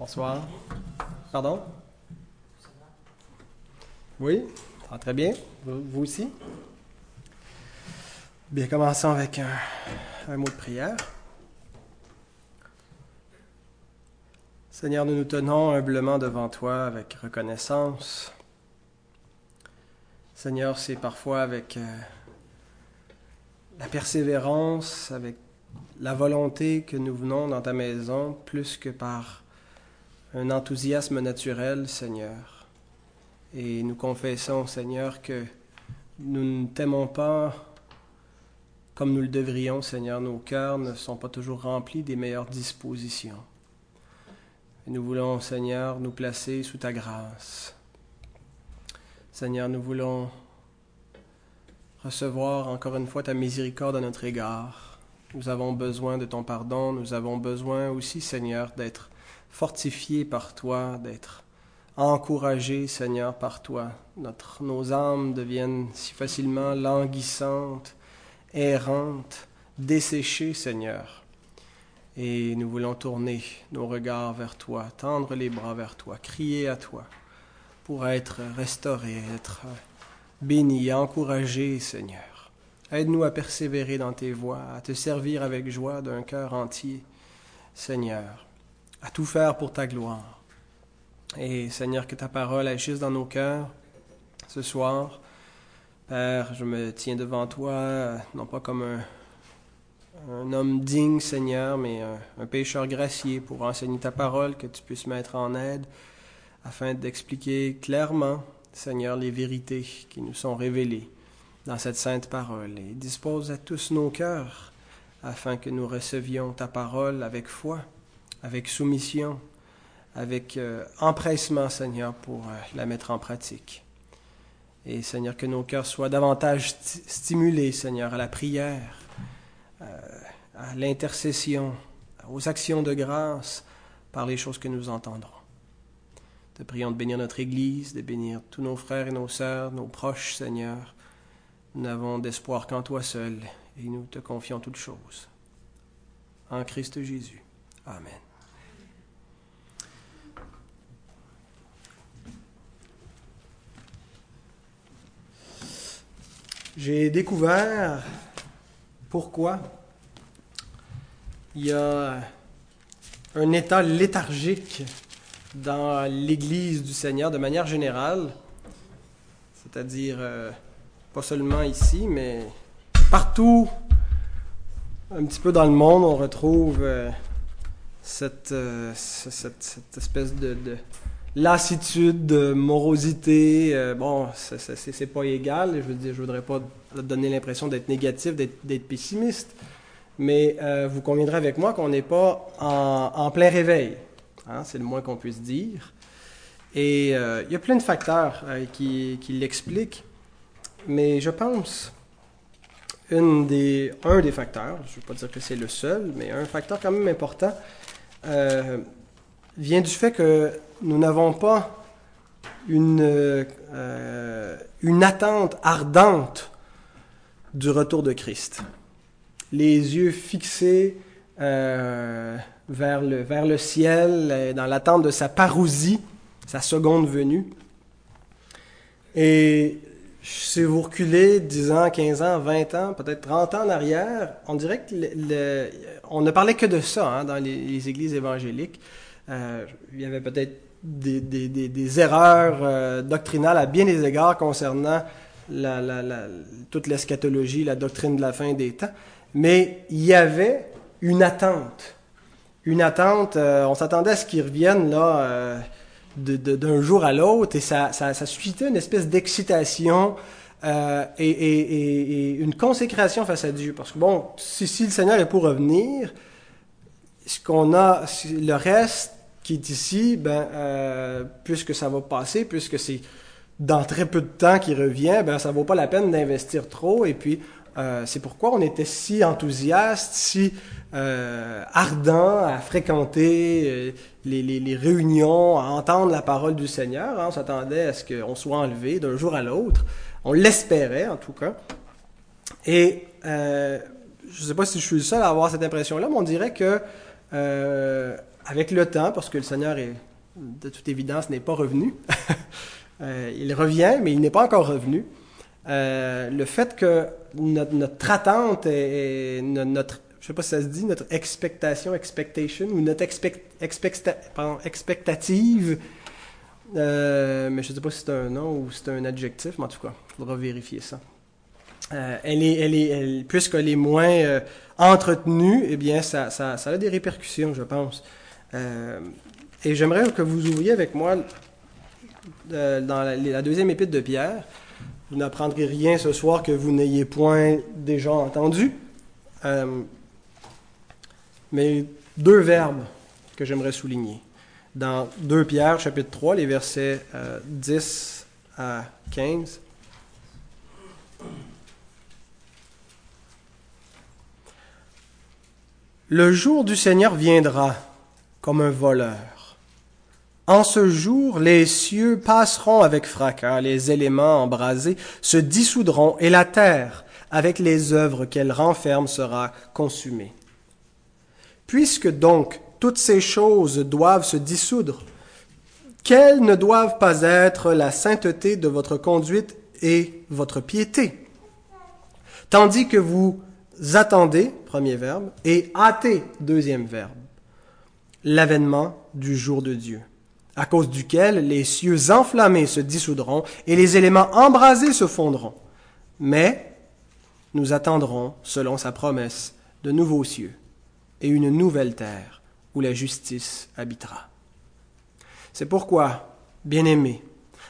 Bonsoir. Pardon? Oui? Ah, très bien. Vous, aussi? Bien, commençons avec un, un mot de prière. Seigneur, nous nous tenons humblement devant toi avec reconnaissance. Seigneur, c'est parfois avec euh, la persévérance, avec la volonté que nous venons dans ta maison, plus que par un enthousiasme naturel, Seigneur. Et nous confessons, Seigneur, que nous ne t'aimons pas comme nous le devrions, Seigneur. Nos cœurs ne sont pas toujours remplis des meilleures dispositions. Et nous voulons, Seigneur, nous placer sous ta grâce. Seigneur, nous voulons recevoir encore une fois ta miséricorde à notre égard. Nous avons besoin de ton pardon, nous avons besoin aussi, Seigneur, d'être fortifiés par toi, d'être encouragés, Seigneur, par toi. Nos âmes deviennent si facilement languissantes, errantes, desséchées, Seigneur. Et nous voulons tourner nos regards vers toi, tendre les bras vers toi, crier à toi pour être restaurés, être bénis, encouragés, Seigneur. Aide-nous à persévérer dans tes voies, à te servir avec joie d'un cœur entier, Seigneur, à tout faire pour ta gloire. Et Seigneur, que ta parole agisse dans nos cœurs ce soir. Père, je me tiens devant toi, non pas comme un, homme digne, Seigneur, mais un, un, pécheur gracié pour enseigner ta parole, que tu puisses mettre en aide afin d'expliquer clairement, Seigneur, les vérités qui nous sont révélées dans cette sainte parole. Et dispose à tous nos cœurs afin que nous recevions ta parole avec foi, avec soumission, avec euh, empressement, Seigneur, pour euh, la mettre en pratique. Et Seigneur, que nos cœurs soient davantage sti stimulés, Seigneur, à la prière, euh, à l'intercession, aux actions de grâce par les choses que nous entendrons. Te prions de bénir notre Église, de bénir tous nos frères et nos sœurs, nos proches, Seigneur. Nous n'avons d'espoir qu'en toi seul, et nous te confions toutes choses. En Christ Jésus. Amen. J'ai découvert pourquoi il y a un état léthargique dans l'Église du Seigneur de manière générale, c'est-à-dire euh, pas seulement ici, mais partout, un petit peu dans le monde, on retrouve euh, cette, euh, cette, espèce de lassitude, de morosité. Euh, bon, c'est pas égal. Je veux dire, je voudrais pas donner l'impression d'être négatif, d'être pessimiste, mais euh, vous conviendrez avec moi qu'on n'est pas en, plein réveil. Hein, c'est le moins qu'on puisse dire. Et euh, il y a plein de facteurs euh, qui, l'expliquent, mais je pense un des facteurs, je ne veux pas dire que c'est le seul, mais un facteur quand même important, euh, vient du fait que nous n'avons pas une, euh, une attente ardente du retour de Christ. Les yeux fixés euh, vers, le, vers le ciel, dans l'attente de sa parousie, sa seconde venue. Et si vous reculez 10 ans, 15 ans, 20 ans, peut-être 30 ans en arrière, on dirait que le, on ne parlait que de ça hein, dans les, églises évangéliques. Euh, il y avait peut-être des, des, des, erreurs euh, doctrinales à bien des égards concernant toute l'eschatologie, la doctrine de la fin des temps, mais il y avait une attente. Une attente, euh, on s'attendait à ce qu'ils reviennent là d'un jour à l'autre et ça, ça, suscitait une espèce d'excitation euh, et, et, et, une consécration face à Dieu. Parce que bon, si, si le Seigneur est pour revenir, ce qu'on a, le reste est ici, ben, euh, puisque ça va passer, puisque c'est dans très peu de temps qu'il revient, ben, ça vaut pas la peine d'investir trop. Et puis, euh, c'est pourquoi on était si enthousiaste, si euh, ardent à fréquenter euh, les, réunions, à entendre la parole du Seigneur. On s'attendait à ce qu'on soit enlevé d'un jour à l'autre. On l'espérait, en tout cas. Et je ne sais pas si je suis le seul à avoir cette impression-là, mais on dirait que avec le temps, parce que le Seigneur est, de toute évidence, n'est pas revenu, euh, il revient, mais il n'est pas encore revenu. Euh, le fait que notre, attente et, notre, je sais pas si ça se dit, notre expectation, expectation, ou notre expectative, euh, mais je sais pas si c'est un nom ou si c'est un adjectif, mais en tout cas, il faudra vérifier ça. Elle est, elle est, elle, puisqu'elle est moins entretenue, eh bien, ça, ça, a des répercussions, je pense. Euh, et j'aimerais que vous ouvriez avec moi dans la, deuxième épître de Pierre. Vous n'apprendrez rien ce soir que vous n'ayez point déjà entendu. mais deux verbes que j'aimerais souligner. Dans 2 Pierre, chapitre 3, les versets 10 à 15. Le jour du Seigneur viendra comme un voleur. En ce jour, les cieux passeront avec fracas, les éléments embrasés se dissoudront, et la terre, avec les œuvres qu'elle renferme, sera consumée. Puisque donc toutes ces choses doivent se dissoudre, quelles ne doivent pas être la sainteté de votre conduite et votre piété, tandis que vous attendez, premier verbe, et hâtez, deuxième verbe, l'avènement du jour de Dieu, à cause duquel les cieux enflammés se dissoudront et les éléments embrasés se fondront. Mais nous attendrons, selon sa promesse, de nouveaux cieux et une nouvelle terre où la justice habitera. C'est pourquoi, bien-aimés,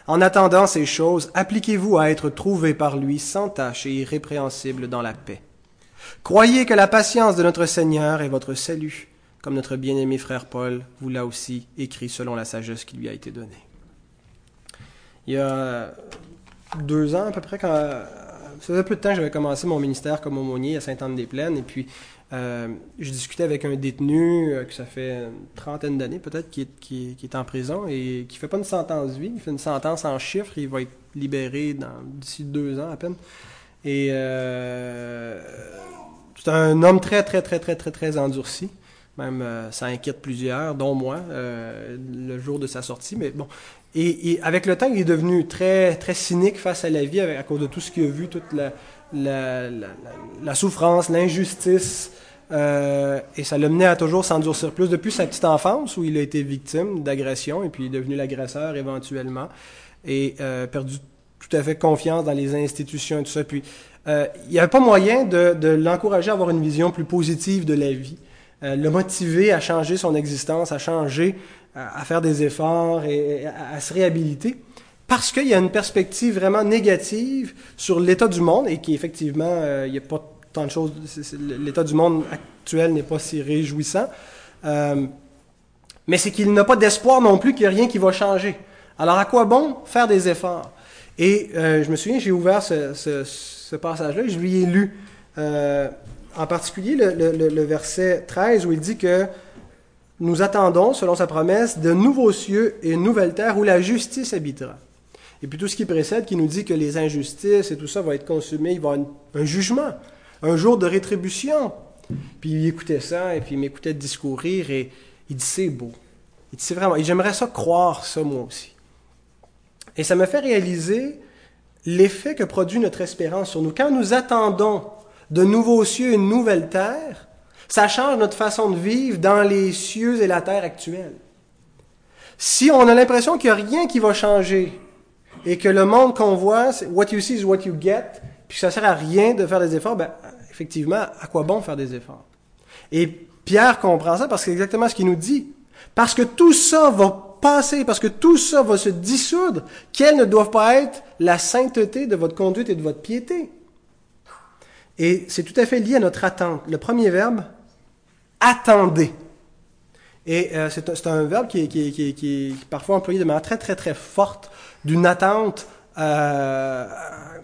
en attendant ces choses, appliquez-vous à être trouvés par lui sans tache et irrépréhensibles dans la paix Croyez que la patience de notre Seigneur est votre salut, comme notre bien-aimé frère Paul vous l'a aussi écrit selon la sagesse qui lui a été donnée. Il y a deux ans à peu près, quand, ça faisait peu de temps que j'avais commencé mon ministère comme aumônier à Sainte-Anne-des-Plaines, et puis euh, je discutais avec un détenu euh, que ça fait une trentaine d'années peut-être qui est, qui, est, en prison et qui fait pas une sentence vie, il fait une sentence en chiffres, il va être libéré d'ici deux ans à peine. Et euh, c'est un homme très, très, très, très, très, très endurci. Même euh, ça inquiète plusieurs, dont moi, euh, le jour de sa sortie. Mais bon. Et, avec le temps, il est devenu très, très cynique face à la vie à cause de tout ce qu'il a vu, toute la, la, la, souffrance, l'injustice. Euh, et ça l'a mené à toujours s'endurcir plus depuis sa petite enfance où il a été victime d'agression et puis il est devenu l'agresseur éventuellement et perdu tout à fait confiance dans les institutions et tout ça. Puis il n'y avait pas moyen de, l'encourager à avoir une vision plus positive de la vie, euh, le motiver à changer son existence, à changer, à, faire des efforts et, à, se réhabiliter, parce qu'il y a une perspective vraiment négative sur l'état du monde et qui effectivement, euh, il n'y a pas tant de choses, l'état du monde actuel n'est pas si réjouissant, mais c'est qu'il n'a pas d'espoir non plus qu'il n'y a rien qui va changer. Alors à quoi bon faire des efforts? Et je me souviens, j'ai ouvert ce, passage-là. Je lui ai lu euh, en particulier le, verset 13 où il dit que nous attendons, selon sa promesse, de nouveaux cieux et une nouvelle terre où la justice habitera. Et puis tout ce qui précède qui nous dit que les injustices et tout ça va être consumé, il va y avoir un jugement, un jour de rétribution. Puis il écoutait ça et puis il m'écoutait discourir et il dit c'est beau. Il dit c'est vraiment, et j'aimerais ça croire ça moi aussi. Et ça me fait réaliser l'effet que produit notre espérance sur nous. Quand nous attendons de nouveaux cieux une nouvelle terre, ça change notre façon de vivre dans les cieux et la terre actuelle. Si on a l'impression qu'il n'y a rien qui va changer et que le monde qu'on voit, c'est what you see is what you get, puis que ça sert à rien de faire des efforts, ben, effectivement, à quoi bon faire des efforts? Et Pierre comprend ça parce que c'est exactement ce qu'il nous dit. Parce que tout ça va passer, parce que tout ça va se dissoudre, quelles ne doivent pas être la sainteté de votre conduite et de votre piété? Et c'est tout à fait lié à notre attente. Le premier verbe, attendez. Et euh, c'est un, verbe qui est, qui, qui, qui est, parfois employé de manière très, très, très forte d'une attente, euh,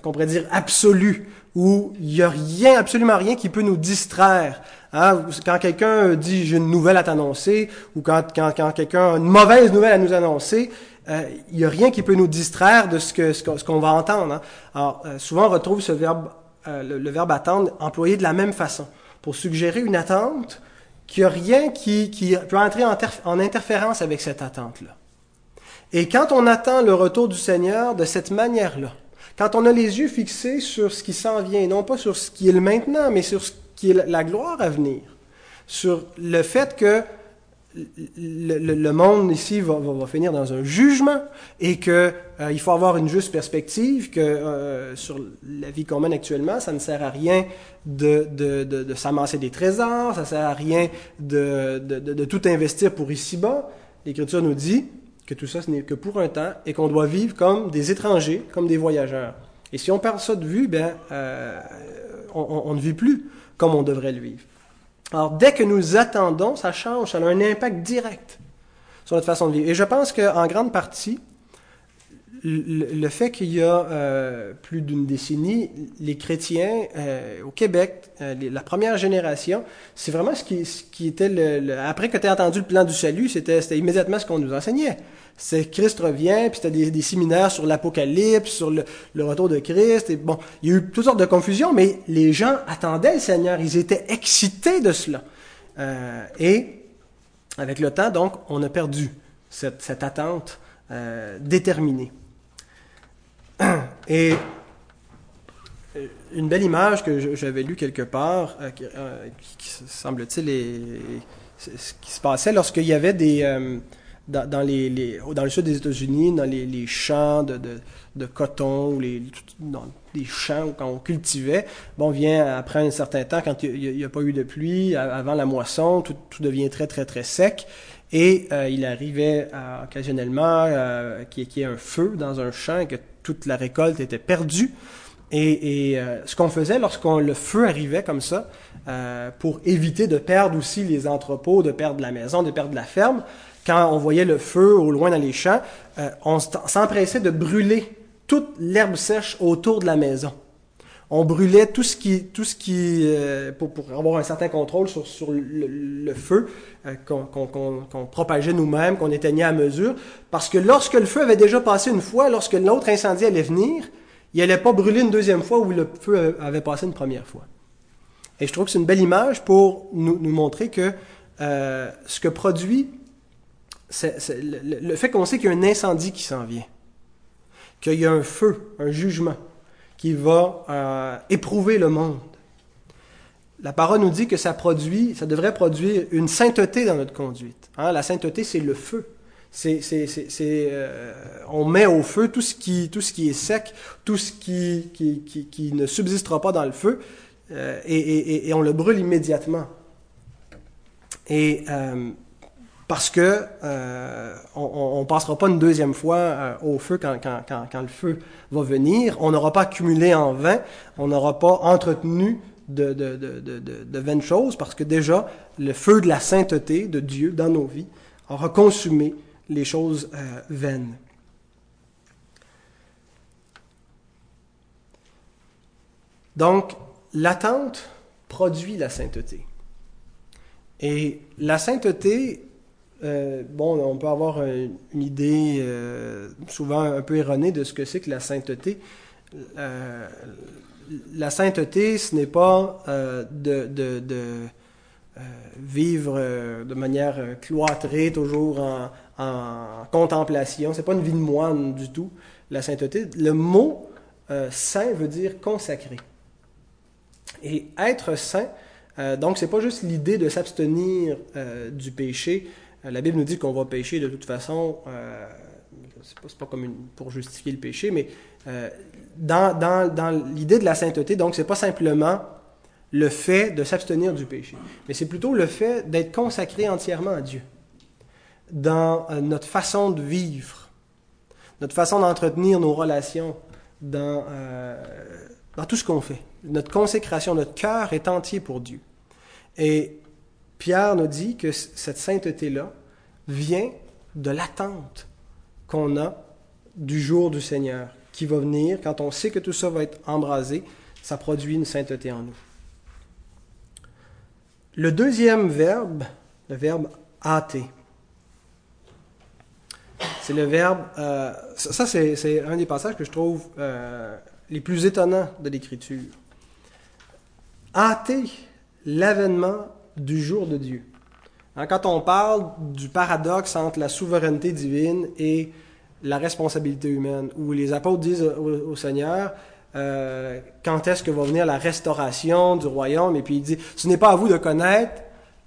qu'on pourrait dire absolue, où il n'y a rien, absolument rien qui peut nous distraire. Hein, quand quelqu'un dit j'ai une nouvelle à t'annoncer, ou quand, quand, quand quelqu'un a une mauvaise nouvelle à nous annoncer, euh, il n'y a rien qui peut nous distraire de ce que ce qu'on va entendre. Hein. Alors euh, souvent on retrouve ce verbe, euh, le, verbe attendre employé de la même façon pour suggérer une attente qu'il n'y a rien qui, peut entrer en, en interférence avec cette attente-là. Et quand on attend le retour du Seigneur de cette manière-là, quand on a les yeux fixés sur ce qui s'en vient, non pas sur ce qui est le maintenant, mais sur ce qui est la gloire à venir, sur le fait que le, monde ici va, finir dans un jugement et qu'il euh, faut avoir une juste perspective, que euh, sur la vie qu'on mène actuellement, ça ne sert à rien de, de, de, s'amasser des trésors, ça ne sert à rien de, tout investir pour ici-bas. L'Écriture nous dit que tout ça, ce n'est que pour un temps et qu'on doit vivre comme des étrangers, comme des voyageurs. Et si on perd ça de vue, ben, euh, on ne vit plus comme on devrait le vivre. Alors, dès que nous attendons, ça change, ça a un impact direct sur notre façon de vivre. Et je pense qu'en grande partie, le, fait qu'il y a euh, plus d'une décennie, les chrétiens euh, au Québec, euh, la première génération, c'est vraiment ce qui, était le, Après que tu aies entendu le plan du salut, c'était immédiatement ce qu'on nous enseignait c'est Christ revient, puis c'était des, des, séminaires sur l'Apocalypse, sur le, retour de Christ. Et bon, il y a eu toutes sortes de confusions, mais les gens attendaient le Seigneur, ils étaient excités de cela. Euh, et avec le temps, donc, on a perdu cette, cette attente euh, déterminée. Et euh, une belle image que j'avais lue quelque part, qui, qui semble-t-il, ce qui se passait lorsqu'il y avait des dans, les, dans le sud des États-Unis, dans les, champs de, de, coton, ou les, dans les champs où on cultivait, bon, vient après un certain temps, quand il n'y a, pas eu de pluie, avant la moisson, tout, tout devient très, très, très sec. Et euh, il arrivait euh, occasionnellement euh, qu'il y, ait un feu dans un champ et que toute la récolte était perdue. Et, ce qu'on faisait lorsqu'on le feu arrivait comme ça, pour éviter de perdre aussi les entrepôts, de perdre la maison, de perdre la ferme, quand on voyait le feu au loin dans les champs, euh, on s'empressait de brûler toute l'herbe sèche autour de la maison. On brûlait tout ce qui, euh, pour, avoir un certain contrôle sur, le, feu euh, qu'on propageait nous-mêmes, qu'on éteignait à mesure, parce que lorsque le feu avait déjà passé une fois, lorsque l'autre incendie allait venir, il n'allait pas brûler une deuxième fois où le feu avait passé une première fois. Et je trouve que c'est une belle image pour nous montrer que ce que produit le, fait qu'on sait qu'il y a un incendie qui s'en vient, qu'il y a un feu, un jugement qui va euh, éprouver le monde. La parole nous dit que ça produit, ça devrait produire une sainteté dans notre conduite. Hein. La sainteté, c'est le feu. C'est, euh, on met au feu tout ce qui, tout ce qui est sec, tout ce qui, qui, ne subsistera pas dans le feu, euh, et, on le brûle immédiatement. Et parce que euh, on ne passera pas une deuxième fois euh, au feu quand, le feu va venir. On n'aura pas accumulé en vain, on n'aura pas entretenu de vaines choses, parce que déjà, le feu de la sainteté de Dieu dans nos vies aura consumé les choses euh, vaines. Donc, l'attente produit la sainteté. Et la sainteté euh, bon, on peut avoir une idée euh, souvent un peu erronée de ce que c'est que la sainteté. Euh, la sainteté, ce n'est pas de, vivre de manière cloîtrée, toujours en, en contemplation. C'est pas une vie de moine du tout. La sainteté, le mot saint veut dire consacré. Et être saint, donc c'est pas juste l'idée de s'abstenir du péché, euh, la Bible nous dit qu'on va pécher de toute façon. Euh, c'est pas, comme pour justifier le péché, mais euh, dans, l'idée de la sainteté, donc c'est pas simplement le fait de s'abstenir du péché, mais c'est plutôt le fait d'être consacré entièrement à Dieu dans euh, notre façon de vivre, notre façon d'entretenir nos relations, dans, euh, dans tout ce qu'on fait. Notre consécration, notre cœur est entier pour Dieu. Et Pierre nous dit que cette sainteté-là vient de l'attente qu'on a du jour du Seigneur qui va venir. Quand on sait que tout ça va être embrasé, ça produit une sainteté en nous. Le deuxième verbe, le verbe hâter. C'est le verbe. Euh, ça, c'est un des passages que je trouve euh, les plus étonnants de l'Écriture. Hâter l'avènement du jour de Dieu. Hein, quand on parle du paradoxe entre la souveraineté divine et la responsabilité humaine, où les apôtres disent au, Seigneur, euh, quand est-ce que va venir la restauration du royaume, et puis il dit, ce n'est pas à vous de connaître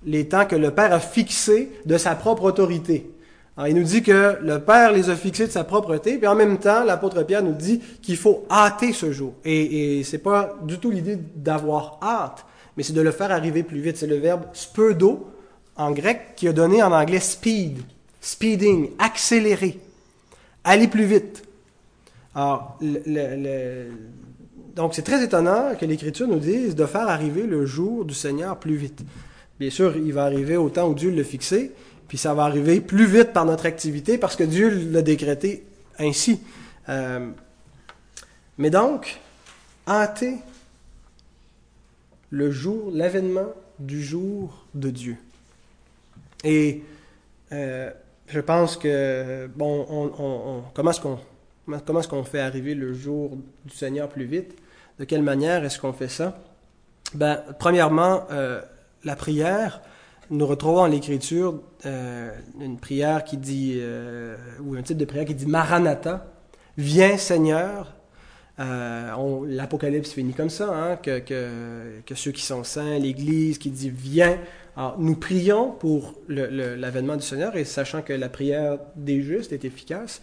les temps que le Père a fixés de sa propre autorité. Alors, il nous dit que le Père les a fixés de sa propreté, puis en même temps, l'apôtre Pierre nous dit qu'il faut hâter ce jour. Et, et c'est pas du tout l'idée d'avoir hâte, mais c'est de le faire arriver plus vite. C'est le verbe speudo en grec qui a donné en anglais speed, speeding, accélérer, aller plus vite. Alors, donc c'est très étonnant que l'Écriture nous dise de faire arriver le jour du Seigneur plus vite. Bien sûr, il va arriver au temps où Dieu l'a fixé, puis ça va arriver plus vite par notre activité parce que Dieu l'a décrété ainsi. Euh, mais donc, hâter le jour, l'avènement du jour de Dieu. Et euh, je pense que, bon, on, comment est-ce qu'on comment est-ce qu'on fait arriver le jour du Seigneur plus vite? De quelle manière est-ce qu'on fait ça? Ben, premièrement, euh, la prière. Nous retrouvons en l'Écriture euh, une prière qui dit, ou un type de prière qui dit Maranatha, viens Seigneur, euh, L'Apocalypse finit comme ça, hein, que, ceux qui sont saints, l'Église qui dit viens. Nous prions pour l'avènement du Seigneur et sachant que la prière des justes est efficace.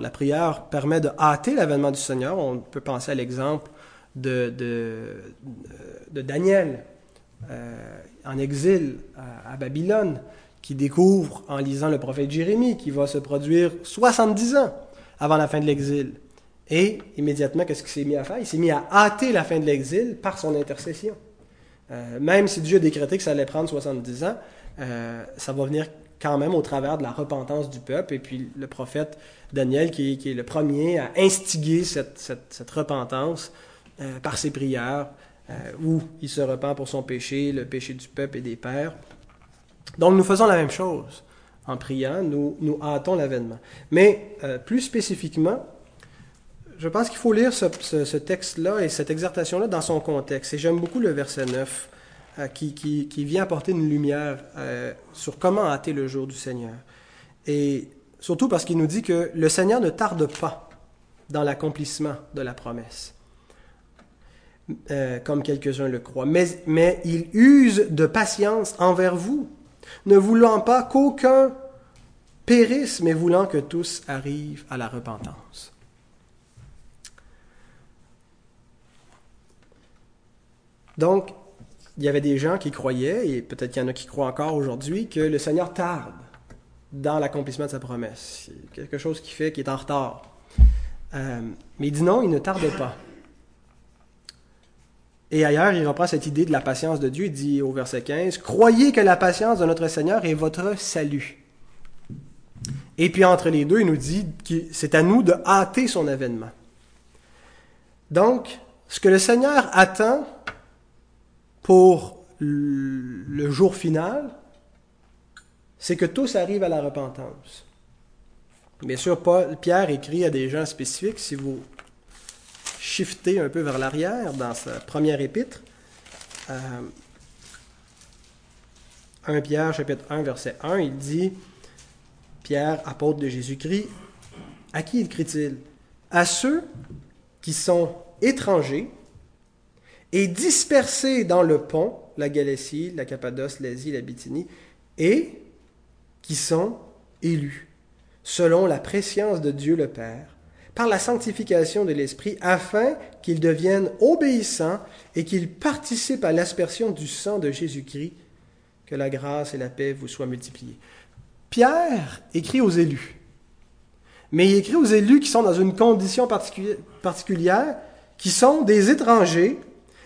La prière permet de hâter l'avènement du Seigneur. On peut penser à l'exemple de, Daniel euh, en exil à, à, Babylone, qui découvre en lisant le prophète Jérémie, qui va se produire 70 ans avant la fin de l'exil. Et immédiatement, qu'est-ce qu'il s'est mis à faire? Il s'est mis à hâter la fin de l'exil par son intercession. Euh, même si Dieu a décrété que ça allait prendre 70 ans, euh, ça va venir quand même au travers de la repentance du peuple. Et puis le prophète Daniel, qui, est le premier à instiguer cette, repentance euh, par ses prières, où il se repent pour son péché, le péché du peuple et des pères. Donc nous faisons la même chose. En priant, nous, nous hâtons l'avènement. Mais plus spécifiquement, je pense qu'il faut lire ce, texte-là et cette exhortation-là dans son contexte. Et j'aime beaucoup le verset 9 euh, qui, vient apporter une lumière euh, sur comment hâter le jour du Seigneur. Et surtout parce qu'il nous dit que le Seigneur ne tarde pas dans l'accomplissement de la promesse, euh, comme quelques-uns le croient, mais il use de patience envers vous, ne voulant pas qu'aucun périsse, mais voulant que tous arrivent à la repentance. Donc, il y avait des gens qui croyaient, et peut-être qu'il y en a qui croient encore aujourd'hui, que le Seigneur tarde dans l'accomplissement de sa promesse. Quelque chose qui fait qu'il est en retard. Euh, mais il dit non, il ne tarde pas. Et ailleurs, il reprend cette idée de la patience de Dieu. Il dit au verset 15, Croyez que la patience de notre Seigneur est votre salut. Et puis entre les deux, il nous dit que c'est à nous de hâter son avènement. Donc, ce que le Seigneur attend, pour le jour final, c'est que tous arrivent à la repentance. Bien sûr, Paul, Pierre écrit à des gens spécifiques. Si vous shiftez un peu vers l'arrière dans sa première épître, 1 euh, Pierre chapitre 1 verset 1, il dit, Pierre, apôtre de Jésus-Christ, à qui écrit-il À ceux qui sont étrangers et dispersés dans le pont, la Galatie, la Cappadoce, l'Asie, la Bithynie, et qui sont élus, selon la préscience de Dieu le Père, par la sanctification de l'Esprit, afin qu'ils deviennent obéissants et qu'ils participent à l'aspersion du sang de Jésus-Christ, que la grâce et la paix vous soient multipliées. Pierre écrit aux élus, mais il écrit aux élus qui sont dans une condition particulière, qui sont des étrangers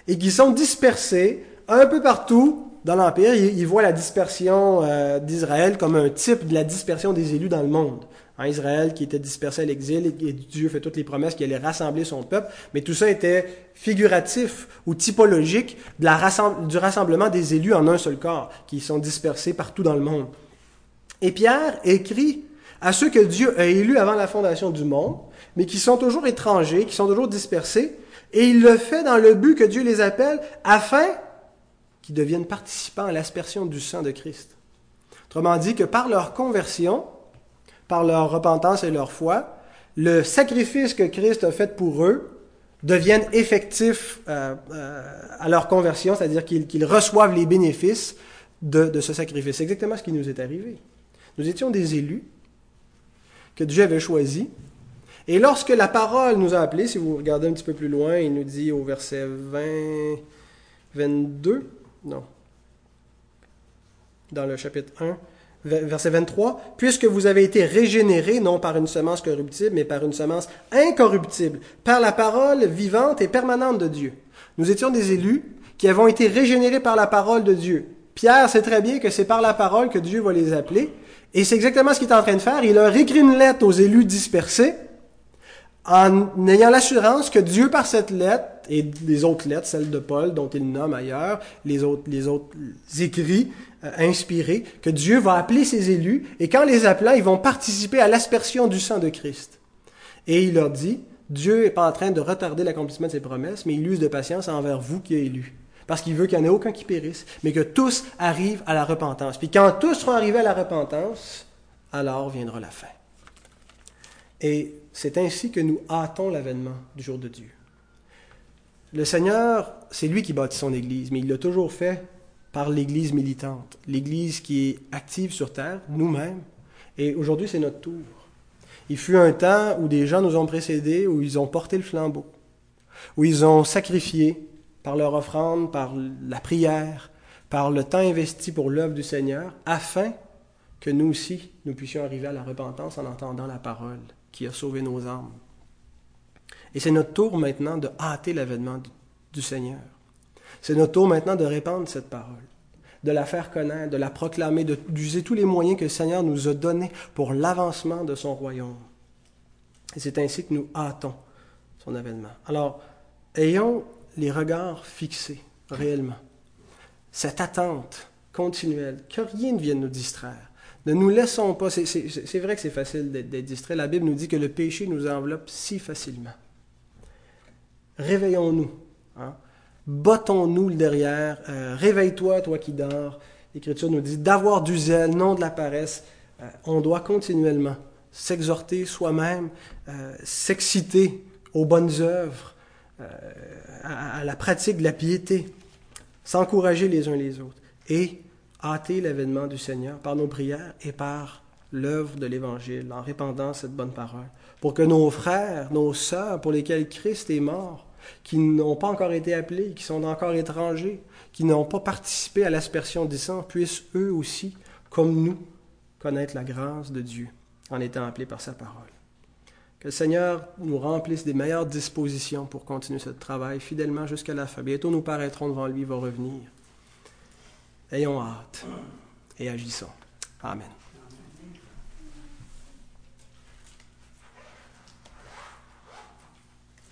et qui sont dispersés un peu partout dans l'Empire. Ils, voient la dispersion euh, d'Israël comme un type de la dispersion des élus dans le monde. En Israël qui était dispersé à l'exil et, Dieu fait toutes les promesses qu'il allait rassembler son peuple, mais tout ça était figuratif ou typologique du rassemblement des élus en un seul corps, qui sont dispersés partout dans le monde. Et Pierre écrit à ceux que Dieu a élus avant la fondation du monde, mais qui sont toujours étrangers, qui sont toujours dispersés, et il le fait dans le but que Dieu les appelle afin qu'ils deviennent participants à l'aspersion du sang de Christ. Autrement dit, que par leur conversion, par leur repentance et leur foi, le sacrifice que Christ a fait pour eux devienne effectif euh, euh, à leur conversion, c'est-à-dire qu'ils reçoivent les bénéfices de, de ce sacrifice. C'est exactement ce qui nous est arrivé. Nous étions des élus que Dieu avait choisis. Et lorsque la parole nous a appelés, si vous regardez un petit peu plus loin, il nous dit au verset 20, 22, non, dans le chapitre 1, verset 23, puisque vous avez été régénérés, non par une semence corruptible, mais par une semence incorruptible, par la parole vivante et permanente de Dieu. Nous étions des élus qui avons été régénérés par la parole de Dieu. Pierre sait très bien que c'est par la parole que Dieu va les appeler, et c'est exactement ce qu'il est en train de faire. Il leur écrit une lettre aux élus dispersés, en ayant l'assurance que Dieu, par cette lettre, et les autres lettres, celles de Paul, dont il nomme ailleurs, les autres, les autres écrits euh, inspirés, que Dieu va appeler ses élus, et qu'en les appelant, ils vont participer à l'aspersion du sang de Christ. Et il leur dit, Dieu n'est pas en train de retarder l'accomplissement de ses promesses, mais il use de patience envers vous qui êtes élus. Parce qu'il veut qu'il n'y en ait aucun qui périsse, mais que tous arrivent à la repentance. Puis quand tous seront arrivés à la repentance, alors viendra la fin. Et c'est ainsi que nous hâtons l'avènement du jour de Dieu. Le Seigneur, c'est lui qui bâtit son Église, mais il l'a toujours fait par l'Église militante, l'Église qui est active sur terre, nous-mêmes. Et aujourd'hui, c'est notre tour. Il fut un temps où des gens nous ont précédés, où ils ont porté le flambeau, où ils ont sacrifié par leur offrande, par la prière, par le temps investi pour l'œuvre du Seigneur, afin que nous aussi, nous puissions arriver à la repentance en entendant la parole qui a sauvé nos âmes. Et c'est notre tour maintenant de hâter l'avènement du Seigneur. C'est notre tour maintenant de répandre cette parole, de la faire connaître, de la proclamer, d'user tous les moyens que le Seigneur nous a donnés pour l'avancement de son royaume. Et c'est ainsi que nous hâtons son avènement. Alors, ayons les regards fixés réellement. Cette attente continuelle, que rien ne vienne nous distraire. Ne nous laissons pas. C'est vrai que c'est facile d'être distrait. La Bible nous dit que le péché nous enveloppe si facilement. Réveillons-nous. Hein? Bottons-nous le derrière. Euh, réveille-toi, toi qui dors. L'Écriture nous dit d'avoir du zèle, non de la paresse. Euh, on doit continuellement s'exhorter soi-même, euh, s'exciter aux bonnes œuvres, à, à, la pratique de la piété, s'encourager les uns les autres. Et hâter l'avènement du Seigneur par nos prières et par l'œuvre de l'Évangile, en répandant cette bonne parole, pour que nos frères, nos sœurs, pour lesquels Christ est mort, qui n'ont pas encore été appelés, qui sont encore étrangers, qui n'ont pas participé à l'aspersion du sang, puissent eux aussi, comme nous, connaître la grâce de Dieu en étant appelés par sa parole. Que le Seigneur nous remplisse des meilleures dispositions pour continuer ce travail fidèlement jusqu'à la fin. Bientôt nous paraîtrons devant lui, il va revenir. Ayons hâte et agissons. Amen.